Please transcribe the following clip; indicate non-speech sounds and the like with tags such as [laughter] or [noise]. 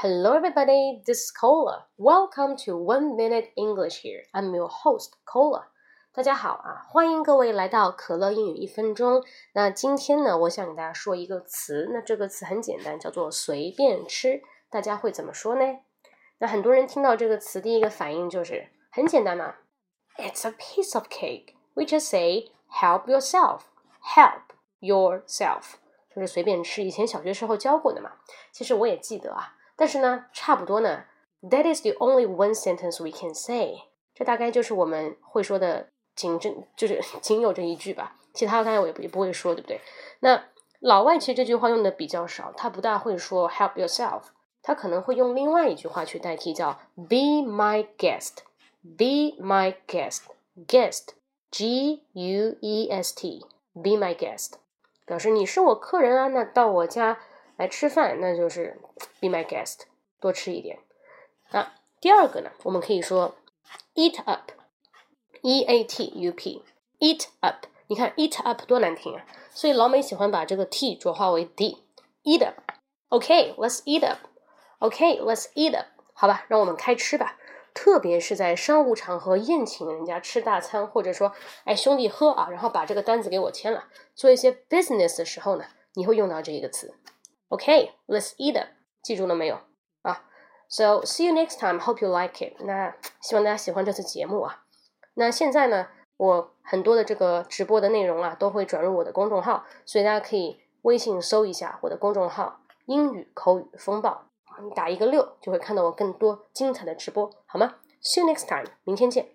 Hello, everybody. This is Cola. Welcome to One Minute English. Here, I'm your host, Cola. 大家好啊，欢迎各位来到可乐英语一分钟。那今天呢，我想给大家说一个词。那这个词很简单，叫做随便吃。大家会怎么说呢？那很多人听到这个词，第一个反应就是很简单嘛，It's a piece of cake. We just say help yourself. Help yourself，就是随便吃。以前小学时候教过的嘛。其实我也记得啊。但是呢，差不多呢。That is the only one sentence we can say。这大概就是我们会说的仅这，就是 [laughs] 仅有这一句吧。其他的大家我也不也不会说，对不对？那老外其实这句话用的比较少，他不大会说 help yourself，他可能会用另外一句话去代替，叫 be my guest。Be my guest。Guest，G U E S T，be my guest，表示你是我客人啊，那到我家。来吃饭，那就是 be my guest，多吃一点。那第二个呢，我们可以说 eat up，e a t u p，eat up。你看 eat up 多难听啊，所以老美喜欢把这个 t 浊化为 d，eat up。OK，let's eat up。OK，let's eat up。好吧，让我们开吃吧。特别是在商务场合宴请人家吃大餐，或者说哎兄弟喝啊，然后把这个单子给我签了，做一些 business 的时候呢，你会用到这一个词。Okay, let's eat it. 记住了没有啊？So see you next time. Hope you like it. 那希望大家喜欢这次节目啊。那现在呢，我很多的这个直播的内容啊，都会转入我的公众号，所以大家可以微信搜一下我的公众号“英语口语风暴”，你打一个六就会看到我更多精彩的直播，好吗？See you next time. 明天见。